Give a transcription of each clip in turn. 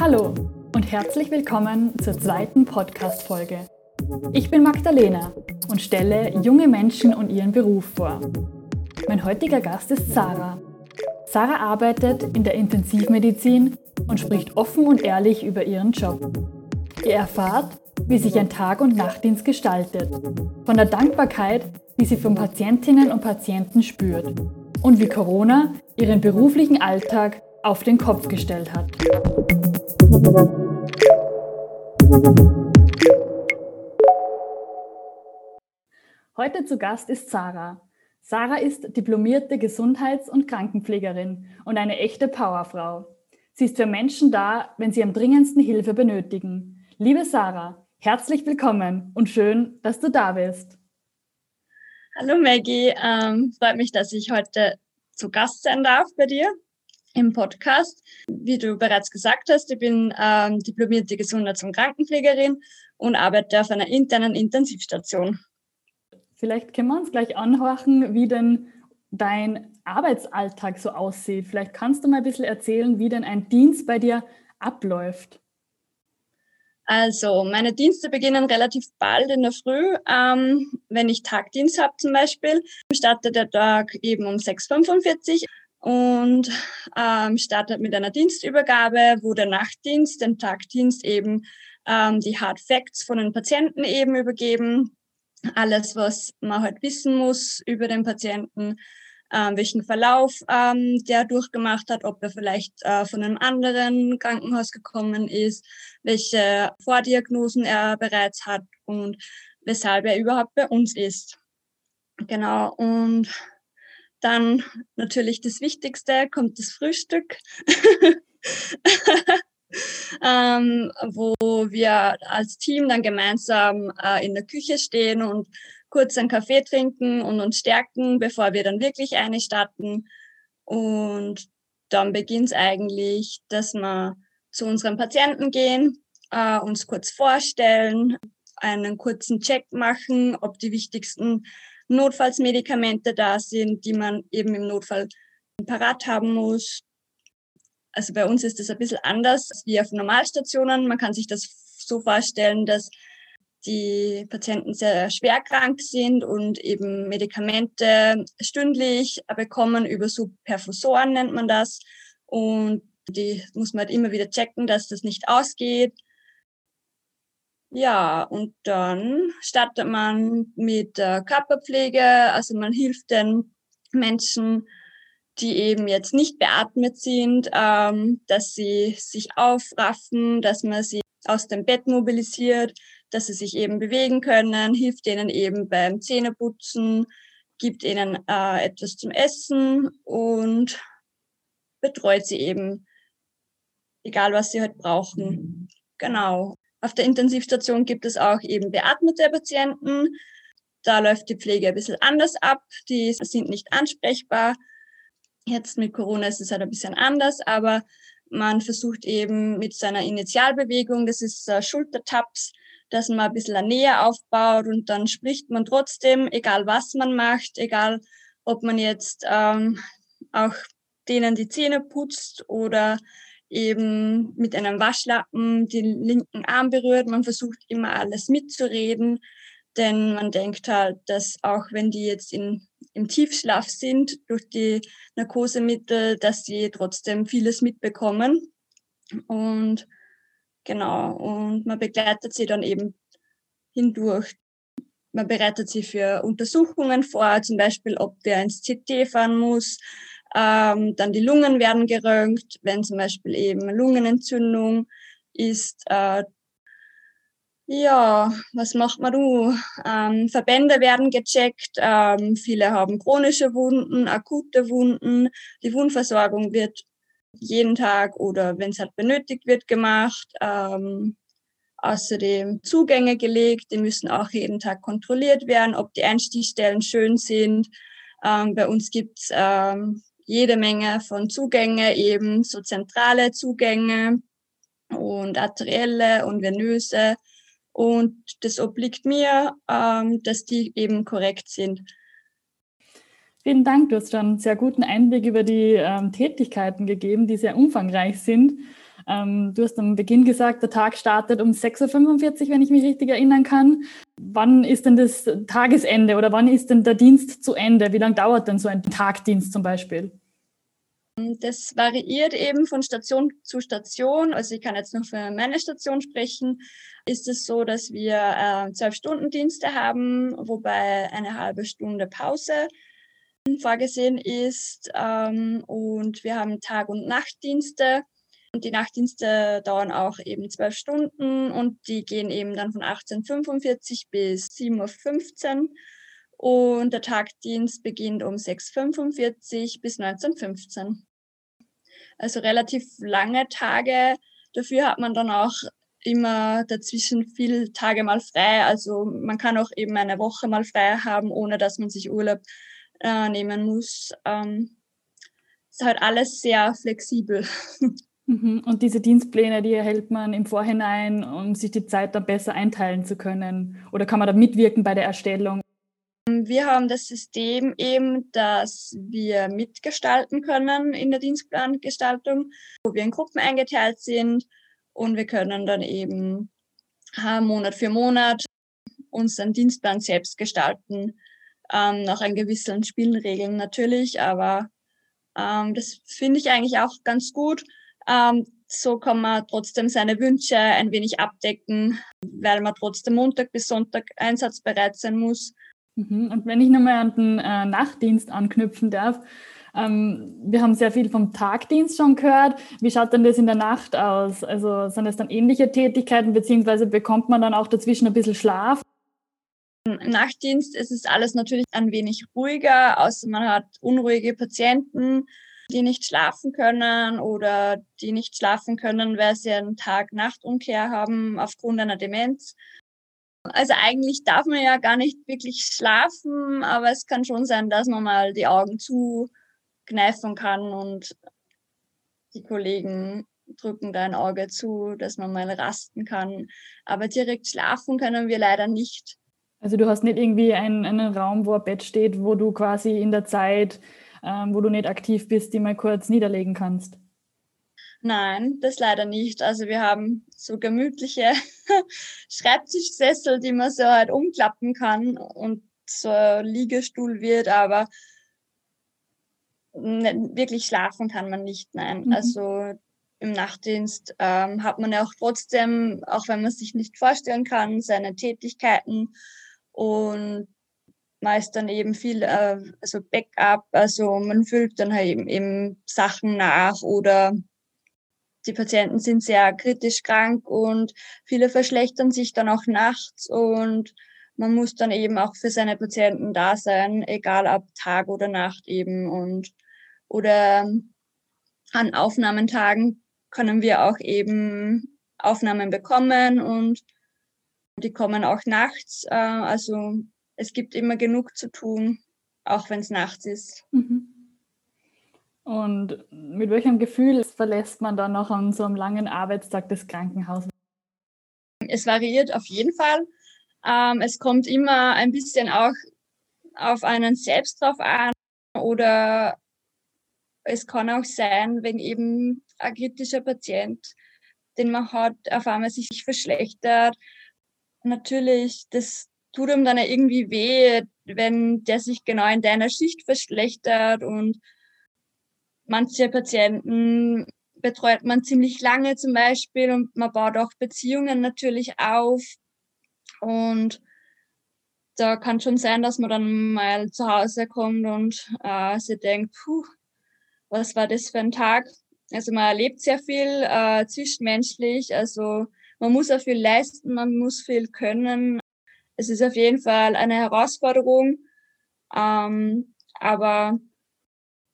Hallo und herzlich willkommen zur zweiten Podcast-Folge. Ich bin Magdalena und stelle junge Menschen und ihren Beruf vor. Mein heutiger Gast ist Sarah. Sarah arbeitet in der Intensivmedizin und spricht offen und ehrlich über ihren Job. Ihr erfahrt, wie sich ein Tag- und Nachtdienst gestaltet, von der Dankbarkeit, die sie von Patientinnen und Patienten spürt und wie Corona ihren beruflichen Alltag auf den Kopf gestellt hat. Heute zu Gast ist Sarah. Sarah ist diplomierte Gesundheits- und Krankenpflegerin und eine echte Powerfrau. Sie ist für Menschen da, wenn sie am dringendsten Hilfe benötigen. Liebe Sarah, herzlich willkommen und schön, dass du da bist. Hallo Maggie, ähm, freut mich, dass ich heute zu Gast sein darf bei dir im Podcast. Wie du bereits gesagt hast, ich bin ähm, diplomierte Gesundheits- und Krankenpflegerin und arbeite auf einer internen Intensivstation. Vielleicht können wir uns gleich anhören, wie denn dein Arbeitsalltag so aussieht. Vielleicht kannst du mal ein bisschen erzählen, wie denn ein Dienst bei dir abläuft. Also meine Dienste beginnen relativ bald in der Früh. Ähm, wenn ich Tagdienst habe zum Beispiel, startet der Tag eben um 6.45 Uhr und ähm, startet mit einer Dienstübergabe, wo der Nachtdienst, den Tagdienst eben ähm, die Hard Facts von den Patienten eben übergeben. Alles, was man halt wissen muss über den Patienten, ähm, welchen Verlauf ähm, der durchgemacht hat, ob er vielleicht äh, von einem anderen Krankenhaus gekommen ist, welche Vordiagnosen er bereits hat und weshalb er überhaupt bei uns ist. Genau, und dann natürlich das Wichtigste, kommt das Frühstück. ähm, wo wir als Team dann gemeinsam äh, in der Küche stehen und kurz einen Kaffee trinken und uns stärken, bevor wir dann wirklich eine starten. Und dann beginnt es eigentlich, dass wir zu unseren Patienten gehen, äh, uns kurz vorstellen, einen kurzen Check machen, ob die wichtigsten Notfallsmedikamente da sind, die man eben im Notfall parat haben muss. Also bei uns ist das ein bisschen anders wie auf Normalstationen. Man kann sich das so vorstellen, dass die Patienten sehr schwer krank sind und eben Medikamente stündlich bekommen über so Perfusoren nennt man das. Und die muss man halt immer wieder checken, dass das nicht ausgeht. Ja, und dann startet man mit der Körperpflege, also man hilft den Menschen, die eben jetzt nicht beatmet sind, ähm, dass sie sich aufraffen, dass man sie aus dem Bett mobilisiert, dass sie sich eben bewegen können, hilft ihnen eben beim Zähneputzen, gibt ihnen äh, etwas zum Essen und betreut sie eben, egal was sie halt brauchen. Genau. Auf der Intensivstation gibt es auch eben beatmete Patienten. Da läuft die Pflege ein bisschen anders ab. Die sind nicht ansprechbar. Jetzt mit Corona ist es halt ein bisschen anders, aber man versucht eben mit seiner Initialbewegung, das ist äh, Schultertaps, dass man ein bisschen eine Nähe aufbaut und dann spricht man trotzdem, egal was man macht, egal ob man jetzt ähm, auch denen die Zähne putzt oder eben mit einem Waschlappen den linken Arm berührt. Man versucht immer alles mitzureden, denn man denkt halt, dass auch wenn die jetzt in, im Tiefschlaf sind durch die Narkosemittel, dass sie trotzdem vieles mitbekommen. Und Genau, und man begleitet sie dann eben hindurch. Man bereitet sie für Untersuchungen vor, zum Beispiel, ob der ins CT fahren muss. Ähm, dann die Lungen werden geröntgt, wenn zum Beispiel eben Lungenentzündung ist. Äh, ja, was macht man du? Ähm, Verbände werden gecheckt. Ähm, viele haben chronische Wunden, akute Wunden. Die Wundversorgung wird jeden Tag oder wenn es halt benötigt wird, gemacht. Ähm, außerdem Zugänge gelegt, die müssen auch jeden Tag kontrolliert werden, ob die Einstichstellen schön sind. Ähm, bei uns gibt's ähm, jede Menge von Zugänge, eben so zentrale Zugänge und arterielle und venöse. Und das obliegt mir, ähm, dass die eben korrekt sind. Vielen Dank. Du hast schon einen sehr guten Einblick über die ähm, Tätigkeiten gegeben, die sehr umfangreich sind. Ähm, du hast am Beginn gesagt, der Tag startet um 6.45 Uhr, wenn ich mich richtig erinnern kann. Wann ist denn das Tagesende oder wann ist denn der Dienst zu Ende? Wie lange dauert denn so ein Tagdienst zum Beispiel? Das variiert eben von Station zu Station. Also ich kann jetzt noch für meine Station sprechen. Ist es so, dass wir äh, zwölf äh, Stunden Dienste haben, wobei eine halbe Stunde Pause vorgesehen ist. Ähm, und wir haben Tag- und Nachtdienste. Und die Nachtdienste dauern auch eben zwölf Stunden und die gehen eben dann von 18.45 bis 7.15 Uhr. Und der Tagdienst beginnt um 6.45 bis 19.15 Also relativ lange Tage. Dafür hat man dann auch immer dazwischen viele Tage mal frei. Also man kann auch eben eine Woche mal frei haben, ohne dass man sich Urlaub äh, nehmen muss. Ähm, ist halt alles sehr flexibel. Mhm. Und diese Dienstpläne, die erhält man im Vorhinein, um sich die Zeit dann besser einteilen zu können? Oder kann man da mitwirken bei der Erstellung? Wir haben das System eben, dass wir mitgestalten können in der Dienstplangestaltung, wo wir in Gruppen eingeteilt sind und wir können dann eben äh, Monat für Monat unseren Dienstplan selbst gestalten ähm, nach einen gewissen Spielregeln natürlich, aber ähm, das finde ich eigentlich auch ganz gut. Ähm, so kann man trotzdem seine Wünsche ein wenig abdecken, weil man trotzdem Montag bis Sonntag einsatzbereit sein muss. Mhm. Und wenn ich nochmal an den äh, Nachtdienst anknüpfen darf, ähm, wir haben sehr viel vom Tagdienst schon gehört. Wie schaut denn das in der Nacht aus? Also sind es dann ähnliche Tätigkeiten, beziehungsweise bekommt man dann auch dazwischen ein bisschen Schlaf? Im Nachtdienst ist es alles natürlich ein wenig ruhiger, außer man hat unruhige Patienten, die nicht schlafen können oder die nicht schlafen können, weil sie einen Tag-Nacht-Umkehr haben aufgrund einer Demenz. Also eigentlich darf man ja gar nicht wirklich schlafen, aber es kann schon sein, dass man mal die Augen zukneifen kann und die Kollegen drücken da ein Auge zu, dass man mal rasten kann. Aber direkt schlafen können wir leider nicht. Also du hast nicht irgendwie einen, einen Raum, wo ein Bett steht, wo du quasi in der Zeit, ähm, wo du nicht aktiv bist, die mal kurz niederlegen kannst. Nein, das leider nicht. Also wir haben so gemütliche Schreibtischsessel, die man so halt umklappen kann und so ein Liegestuhl wird, aber wirklich schlafen kann man nicht. Nein, mhm. also im Nachtdienst ähm, hat man ja auch trotzdem, auch wenn man sich nicht vorstellen kann, seine Tätigkeiten und meist dann eben viel, äh, also Backup, also man füllt dann halt eben, eben Sachen nach oder die Patienten sind sehr kritisch krank und viele verschlechtern sich dann auch nachts und man muss dann eben auch für seine Patienten da sein, egal ob Tag oder Nacht eben und oder an Aufnahmentagen können wir auch eben Aufnahmen bekommen und die kommen auch nachts. Äh, also es gibt immer genug zu tun, auch wenn es nachts ist. Mhm. Und mit welchem Gefühl verlässt man dann noch an so einem langen Arbeitstag das Krankenhaus? Es variiert auf jeden Fall. Ähm, es kommt immer ein bisschen auch auf einen selbst drauf an oder es kann auch sein, wenn eben ein kritischer Patient, den man hat, auf einmal sich verschlechtert, natürlich, das tut ihm dann irgendwie weh, wenn der sich genau in deiner Schicht verschlechtert und manche Patienten betreut man ziemlich lange zum Beispiel und man baut auch Beziehungen natürlich auf und da kann schon sein, dass man dann mal zu Hause kommt und äh, sie denkt, puh, was war das für ein Tag? Also man erlebt sehr viel äh, zwischenmenschlich, also man muss auch viel leisten, man muss viel können. Es ist auf jeden Fall eine Herausforderung, ähm, aber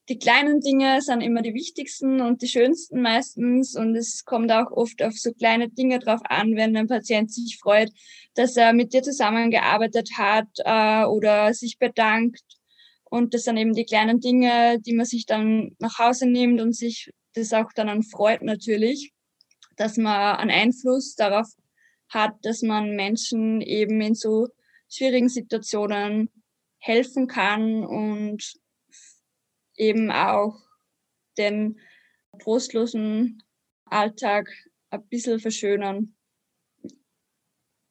die kleinen Dinge sind immer die wichtigsten und die schönsten meistens. Und es kommt auch oft auf so kleine Dinge drauf an, wenn ein Patient sich freut, dass er mit dir zusammengearbeitet hat äh, oder sich bedankt. Und das sind eben die kleinen Dinge, die man sich dann nach Hause nimmt und sich das auch dann freut natürlich dass man einen Einfluss darauf hat, dass man Menschen eben in so schwierigen Situationen helfen kann und eben auch den trostlosen Alltag ein bisschen verschönern.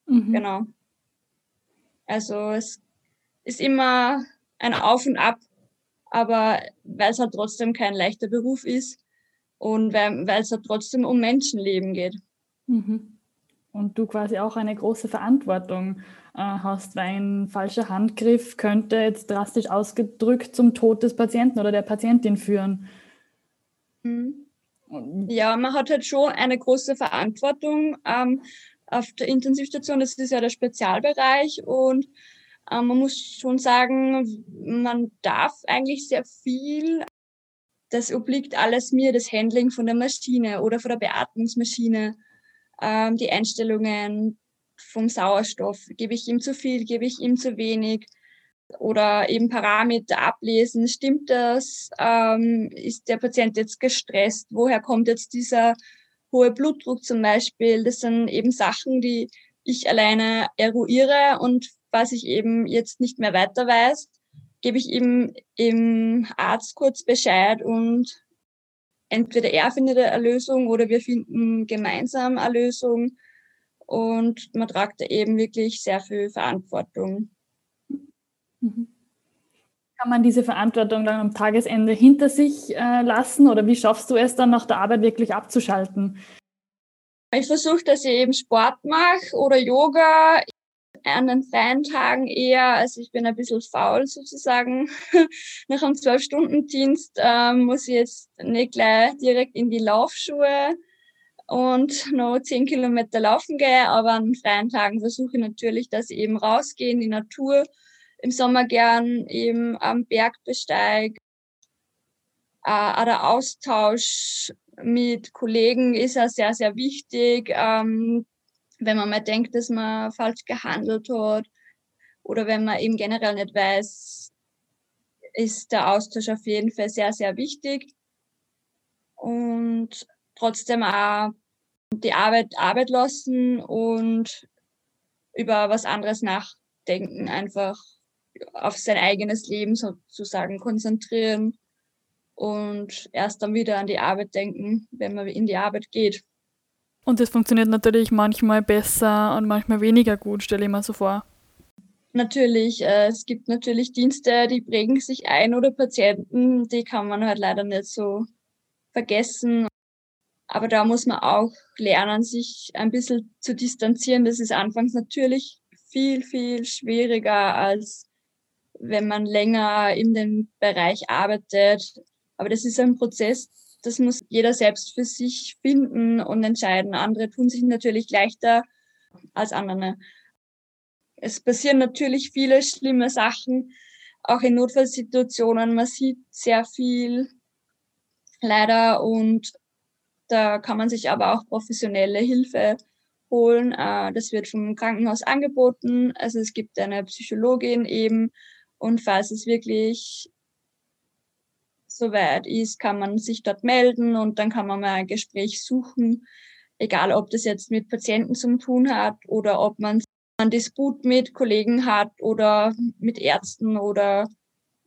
Mhm. Genau. Also es ist immer ein Auf und Ab, aber weil es halt trotzdem kein leichter Beruf ist und weil, weil es halt trotzdem um Menschenleben geht. Mhm. Und du quasi auch eine große Verantwortung äh, hast, weil ein falscher Handgriff könnte jetzt drastisch ausgedrückt zum Tod des Patienten oder der Patientin führen. Mhm. Ja, man hat halt schon eine große Verantwortung ähm, auf der Intensivstation. Das ist ja der Spezialbereich und ähm, man muss schon sagen, man darf eigentlich sehr viel. Das obliegt alles mir, das Handling von der Maschine oder von der Beatmungsmaschine, ähm, die Einstellungen vom Sauerstoff. Gebe ich ihm zu viel, gebe ich ihm zu wenig? Oder eben Parameter ablesen. Stimmt das? Ähm, ist der Patient jetzt gestresst? Woher kommt jetzt dieser hohe Blutdruck zum Beispiel? Das sind eben Sachen, die ich alleine eruiere und was ich eben jetzt nicht mehr weiter weiß, gebe ich ihm im Arzt kurz Bescheid und entweder er findet eine Lösung oder wir finden gemeinsam eine Lösung und man tragt da eben wirklich sehr viel Verantwortung. Mhm. Kann man diese Verantwortung dann am Tagesende hinter sich äh, lassen oder wie schaffst du es dann nach der Arbeit wirklich abzuschalten? Ich versuche, dass ich eben Sport mache oder Yoga an den freien Tagen eher, also ich bin ein bisschen faul sozusagen. Nach einem Zwölf-Stunden-Dienst ähm, muss ich jetzt nicht gleich direkt in die Laufschuhe und noch zehn Kilometer laufen gehe, aber an freien Tagen versuche ich natürlich, dass ich eben rausgehe in die Natur. Im Sommer gern eben am Berg besteige. Äh, der Austausch mit Kollegen ist ja sehr, sehr wichtig. Ähm, wenn man mal denkt, dass man falsch gehandelt hat oder wenn man eben generell nicht weiß, ist der Austausch auf jeden Fall sehr, sehr wichtig. Und trotzdem auch die Arbeit Arbeit lassen und über was anderes nachdenken, einfach auf sein eigenes Leben sozusagen konzentrieren und erst dann wieder an die Arbeit denken, wenn man in die Arbeit geht. Und das funktioniert natürlich manchmal besser und manchmal weniger gut, stelle ich mir so vor. Natürlich, äh, es gibt natürlich Dienste, die prägen sich ein oder Patienten, die kann man halt leider nicht so vergessen. Aber da muss man auch lernen, sich ein bisschen zu distanzieren. Das ist anfangs natürlich viel, viel schwieriger, als wenn man länger in dem Bereich arbeitet. Aber das ist ein Prozess, das muss jeder selbst für sich finden und entscheiden. Andere tun sich natürlich leichter als andere. Es passieren natürlich viele schlimme Sachen, auch in Notfallsituationen. Man sieht sehr viel leider und da kann man sich aber auch professionelle Hilfe holen. Äh, das wird vom Krankenhaus angeboten. Also es gibt eine Psychologin eben und falls es wirklich soweit ist, kann man sich dort melden und dann kann man mal ein Gespräch suchen, egal ob das jetzt mit Patienten zu tun hat oder ob man einen Disput mit Kollegen hat oder mit Ärzten oder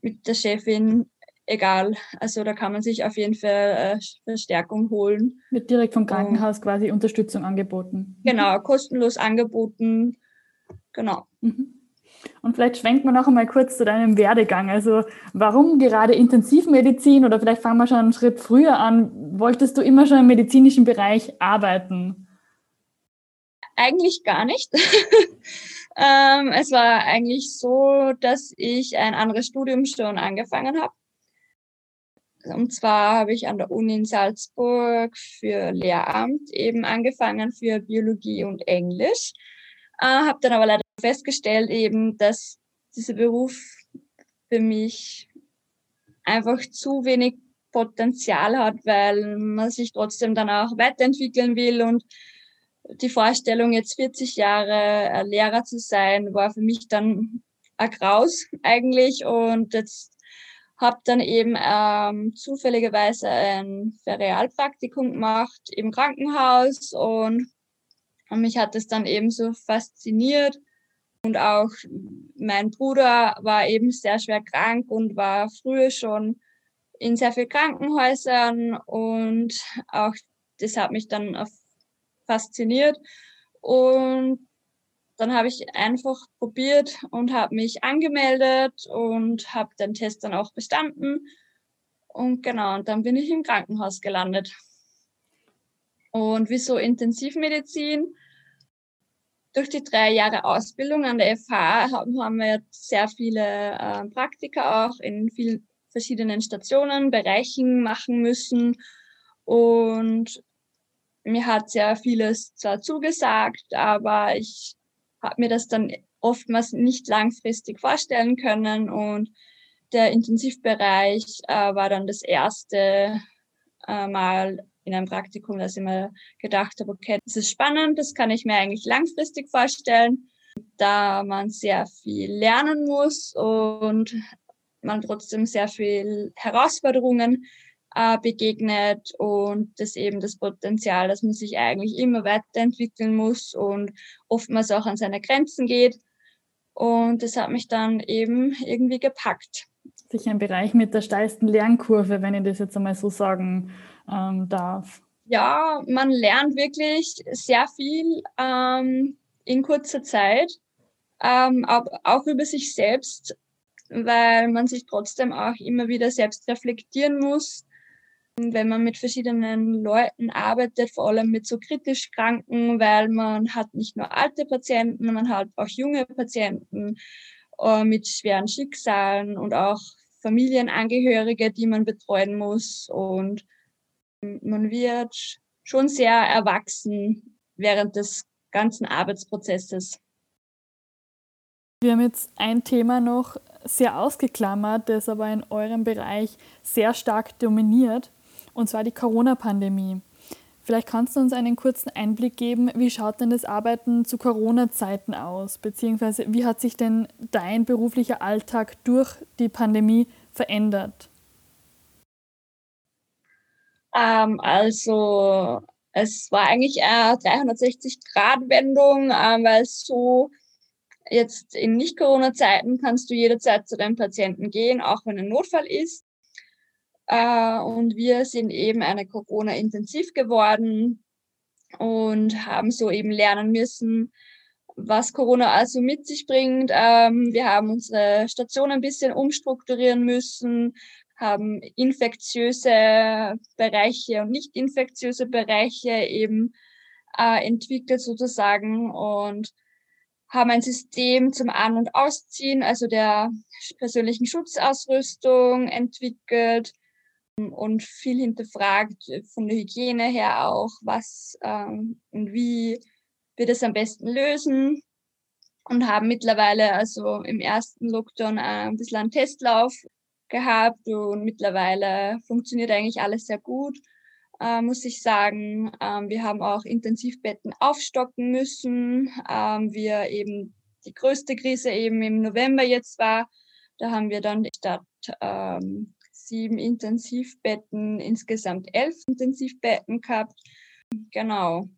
mit der Chefin, egal. Also da kann man sich auf jeden Fall äh, Verstärkung holen. Wird direkt vom Krankenhaus quasi Unterstützung angeboten. Genau, kostenlos angeboten. Genau. Mhm. Und vielleicht schwenkt man noch einmal kurz zu deinem Werdegang. Also warum gerade Intensivmedizin oder vielleicht fangen wir schon einen Schritt früher an. Wolltest du immer schon im medizinischen Bereich arbeiten? Eigentlich gar nicht. ähm, es war eigentlich so, dass ich ein anderes Studium schon angefangen habe. Und zwar habe ich an der Uni in Salzburg für Lehramt eben angefangen für Biologie und Englisch. Äh, habe dann aber leider festgestellt eben, dass dieser Beruf für mich einfach zu wenig Potenzial hat, weil man sich trotzdem dann auch weiterentwickeln will. Und die Vorstellung, jetzt 40 Jahre Lehrer zu sein, war für mich dann ein Graus eigentlich. Und jetzt habe dann eben ähm, zufälligerweise ein Ferialpraktikum gemacht im Krankenhaus und, und mich hat es dann eben so fasziniert und auch mein Bruder war eben sehr schwer krank und war früher schon in sehr vielen Krankenhäusern und auch das hat mich dann fasziniert. Und dann habe ich einfach probiert und habe mich angemeldet und habe den Test dann auch bestanden. Und genau, und dann bin ich im Krankenhaus gelandet. Und wieso Intensivmedizin? Durch die drei Jahre Ausbildung an der FH haben, wir sehr viele äh, Praktika auch in vielen verschiedenen Stationen, Bereichen machen müssen. Und mir hat sehr vieles zwar zugesagt, aber ich habe mir das dann oftmals nicht langfristig vorstellen können und der Intensivbereich äh, war dann das erste äh, Mal in einem Praktikum, dass ich mir gedacht habe, okay, das ist spannend, das kann ich mir eigentlich langfristig vorstellen, da man sehr viel lernen muss und man trotzdem sehr viel Herausforderungen äh, begegnet und das eben das Potenzial, dass man sich eigentlich immer weiterentwickeln muss und oftmals auch an seine Grenzen geht. Und das hat mich dann eben irgendwie gepackt. Sicher ein Bereich mit der steilsten Lernkurve, wenn ich das jetzt einmal so sagen ähm, darf. Ja, man lernt wirklich sehr viel ähm, in kurzer Zeit, ähm, auch über sich selbst, weil man sich trotzdem auch immer wieder selbst reflektieren muss wenn man mit verschiedenen Leuten arbeitet, vor allem mit so kritisch Kranken, weil man hat nicht nur alte Patienten, man hat auch junge Patienten äh, mit schweren Schicksalen und auch Familienangehörige, die man betreuen muss. Und man wird schon sehr erwachsen während des ganzen Arbeitsprozesses. Wir haben jetzt ein Thema noch sehr ausgeklammert, das aber in eurem Bereich sehr stark dominiert und zwar die Corona-Pandemie. Vielleicht kannst du uns einen kurzen Einblick geben, wie schaut denn das Arbeiten zu Corona-Zeiten aus, beziehungsweise wie hat sich denn dein beruflicher Alltag durch die Pandemie verändert? Ähm, also es war eigentlich eine 360-Grad-Wendung, äh, weil so jetzt in Nicht-Corona-Zeiten kannst du jederzeit zu deinem Patienten gehen, auch wenn ein Notfall ist. Äh, und wir sind eben eine Corona-intensiv geworden und haben so eben lernen müssen, was Corona also mit sich bringt. Ähm, wir haben unsere Station ein bisschen umstrukturieren müssen, haben infektiöse Bereiche und nicht infektiöse Bereiche eben äh, entwickelt sozusagen und haben ein System zum An- und Ausziehen, also der persönlichen Schutzausrüstung entwickelt, und viel hinterfragt von der Hygiene her auch, was ähm, und wie wir das am besten lösen und haben mittlerweile also im ersten Lockdown ein bisschen einen Testlauf gehabt und mittlerweile funktioniert eigentlich alles sehr gut, äh, muss ich sagen. Ähm, wir haben auch Intensivbetten aufstocken müssen. Ähm, wir eben die größte Krise eben im November jetzt war, da haben wir dann statt ähm, sieben Intensivbetten, insgesamt elf Intensivbetten gehabt. Genau.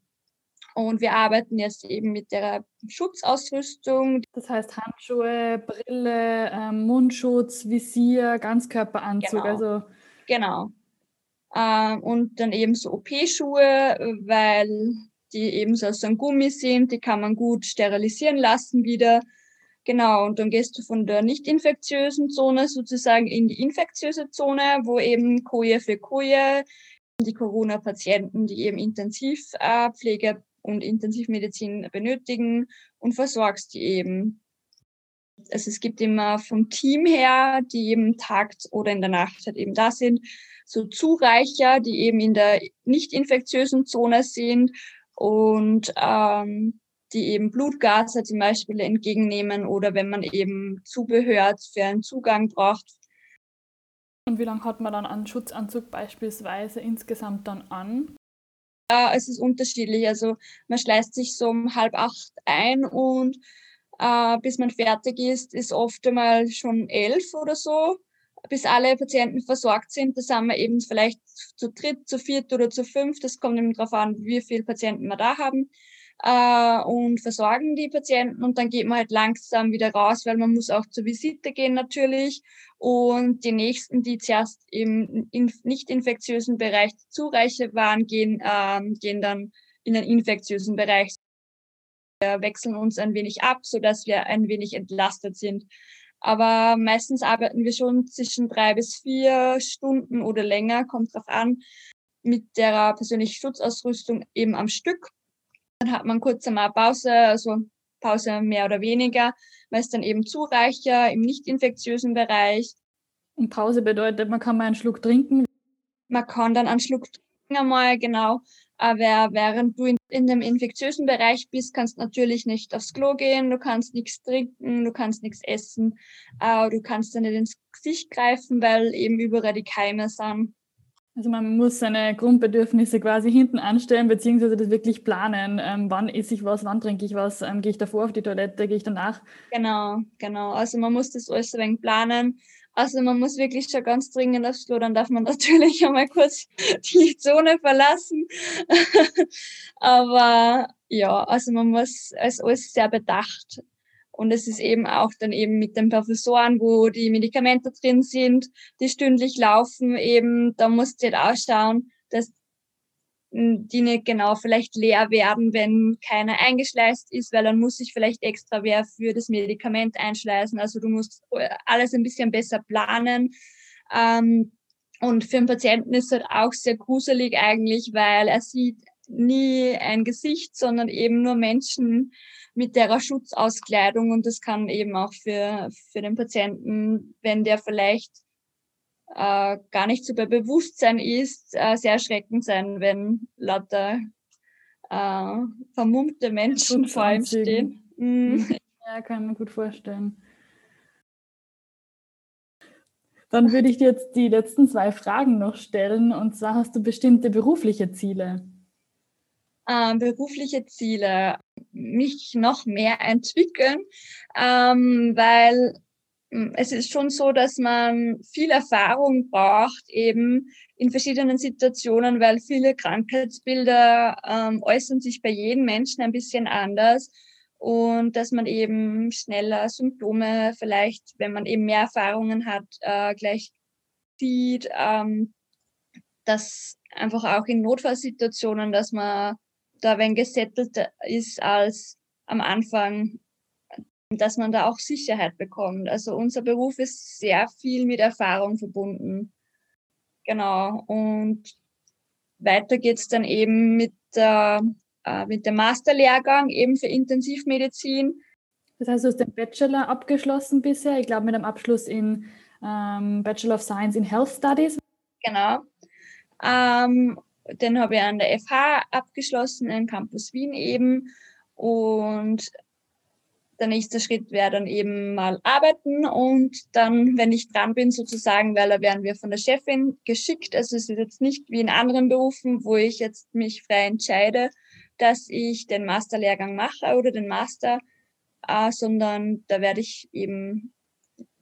Und wir arbeiten jetzt eben mit der Schutzausrüstung. Das heißt Handschuhe, Brille, ähm, Mundschutz, Visier, Ganzkörperanzug. Genau. Also genau. Ähm, und dann eben so OP-Schuhe, weil die eben so aus einem Gummi sind, die kann man gut sterilisieren lassen wieder. Genau, und dann gehst du von der nicht infektiösen Zone sozusagen in die infektiöse Zone, wo eben Koje für Koje die Corona-Patienten, die eben Intensivpflege und Intensivmedizin benötigen und versorgst die eben. Also es gibt immer vom Team her, die eben tags oder in der Nacht halt eben da sind, so Zureicher, die eben in der nicht infektiösen Zone sind und ähm, die eben Blutgase zum Beispiel entgegennehmen oder wenn man eben Zubehör für einen Zugang braucht. Und wie lange hat man dann einen Schutzanzug beispielsweise insgesamt dann an? Ja, es ist unterschiedlich. Also man schleißt sich so um halb acht ein und äh, bis man fertig ist, ist oft einmal schon elf oder so. Bis alle Patienten versorgt sind, da sind wir eben vielleicht zu dritt, zu viert oder zu fünf. Das kommt eben darauf an, wie viele Patienten wir da haben. Äh, und versorgen die Patienten und dann geht man halt langsam wieder raus, weil man muss auch zur Visite gehen natürlich und die nächsten, die zuerst im nicht infektiösen Bereich zu reiche waren, gehen, ähm, gehen dann in den infektiösen Bereich. Wir wechseln uns ein wenig ab, so dass wir ein wenig entlastet sind. Aber meistens arbeiten wir schon zwischen drei bis vier Stunden oder länger, kommt drauf an, mit der persönlichen Schutzausrüstung eben am Stück. Dann hat man kurz einmal Pause, also Pause mehr oder weniger, weil es dann eben zureicher im nicht infektiösen Bereich. Und Pause bedeutet, man kann mal einen Schluck trinken. Man kann dann einen Schluck trinken einmal, genau. Aber während du in, in dem infektiösen Bereich bist, kannst du natürlich nicht aufs Klo gehen, du kannst nichts trinken, du kannst nichts essen, äh, du kannst dann nicht ins Gesicht greifen, weil eben überall die Keime sind. Also man muss seine Grundbedürfnisse quasi hinten anstellen, beziehungsweise das wirklich planen. Ähm, wann esse ich was, wann trinke ich was, ähm, gehe ich davor auf die Toilette, gehe ich danach? Genau, genau. Also man muss das alles ein wenig planen. Also man muss wirklich schon ganz dringend aufs Klo, dann darf man natürlich einmal kurz die Zone verlassen. Aber ja, also man muss als alles sehr bedacht und es ist eben auch dann eben mit den Professoren, wo die Medikamente drin sind, die stündlich laufen, eben, da musst du halt auch schauen, dass die nicht genau vielleicht leer werden, wenn keiner eingeschleust ist, weil dann muss ich vielleicht extra wer für das Medikament einschleißen. Also du musst alles ein bisschen besser planen. Ähm, und für den Patienten ist es halt auch sehr gruselig eigentlich, weil er sieht nie ein Gesicht, sondern eben nur Menschen, mit der Schutzauskleidung und das kann eben auch für, für den Patienten, wenn der vielleicht äh, gar nicht so bei Bewusstsein ist, äh, sehr erschreckend sein, wenn lauter äh, vermummte Menschen vor ihm stehen. Mhm. Ja, kann man gut vorstellen. Dann würde ich dir jetzt die letzten zwei Fragen noch stellen. Und zwar hast du bestimmte berufliche Ziele? Äh, berufliche Ziele mich noch mehr entwickeln, ähm, weil hm, es ist schon so, dass man viel Erfahrung braucht, eben in verschiedenen Situationen, weil viele Krankheitsbilder ähm, äußern sich bei jedem Menschen ein bisschen anders und dass man eben schneller Symptome vielleicht, wenn man eben mehr Erfahrungen hat, äh, gleich sieht, ähm, dass einfach auch in Notfallsituationen, dass man da wenn gesettelt ist als am Anfang, dass man da auch Sicherheit bekommt. Also unser Beruf ist sehr viel mit Erfahrung verbunden. Genau. Und weiter geht's dann eben mit, der, äh, mit dem Masterlehrgang eben für Intensivmedizin. Das heißt, du hast den Bachelor abgeschlossen bisher, ich glaube mit einem Abschluss in ähm, Bachelor of Science in Health Studies. Genau. Ähm, den habe ich an der FH abgeschlossen, in Campus Wien eben. Und der nächste Schritt wäre dann eben mal arbeiten und dann, wenn ich dran bin sozusagen, weil da werden wir von der Chefin geschickt. Also es ist jetzt nicht wie in anderen Berufen, wo ich jetzt mich frei entscheide, dass ich den Masterlehrgang mache oder den Master, äh, sondern da werde ich eben,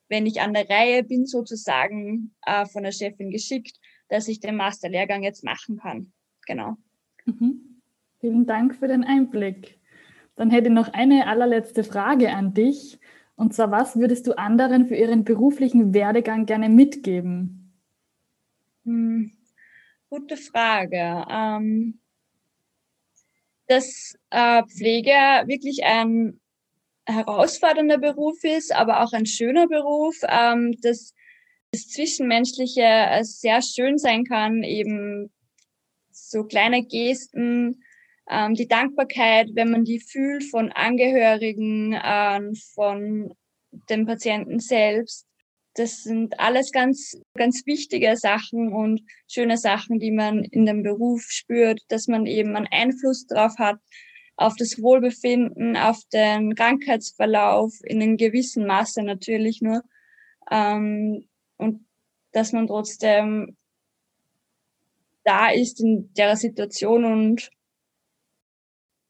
wenn ich an der Reihe bin sozusagen, äh, von der Chefin geschickt dass ich den Masterlehrgang jetzt machen kann. Genau. Mhm. Vielen Dank für den Einblick. Dann hätte ich noch eine allerletzte Frage an dich. Und zwar, was würdest du anderen für ihren beruflichen Werdegang gerne mitgeben? Hm, gute Frage. Ähm, dass äh, Pflege wirklich ein herausfordernder Beruf ist, aber auch ein schöner Beruf, ähm, dass das Zwischenmenschliche äh, sehr schön sein kann, eben so kleine Gesten, ähm, die Dankbarkeit, wenn man die fühlt von Angehörigen, ähm, von dem Patienten selbst. Das sind alles ganz, ganz wichtige Sachen und schöne Sachen, die man in dem Beruf spürt, dass man eben einen Einfluss drauf hat, auf das Wohlbefinden, auf den Krankheitsverlauf, in einem gewissen Maße natürlich nur. Ähm, und dass man trotzdem da ist in der Situation und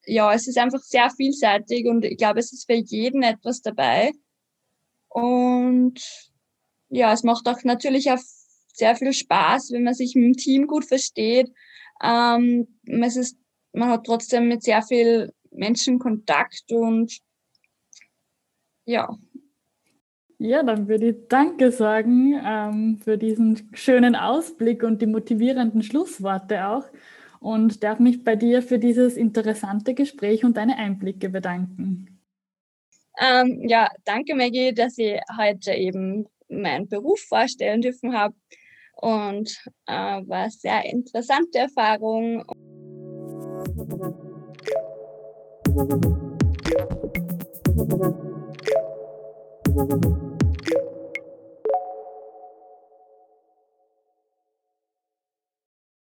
ja, es ist einfach sehr vielseitig und ich glaube, es ist für jeden etwas dabei. Und ja, es macht auch natürlich auch sehr viel Spaß, wenn man sich mit dem Team gut versteht. Ähm, es ist, man hat trotzdem mit sehr viel Menschenkontakt und ja. Ja, dann würde ich Danke sagen ähm, für diesen schönen Ausblick und die motivierenden Schlussworte auch und darf mich bei dir für dieses interessante Gespräch und deine Einblicke bedanken. Ähm, ja, danke Maggie, dass ich heute eben meinen Beruf vorstellen dürfen habe und äh, war eine sehr interessante Erfahrung.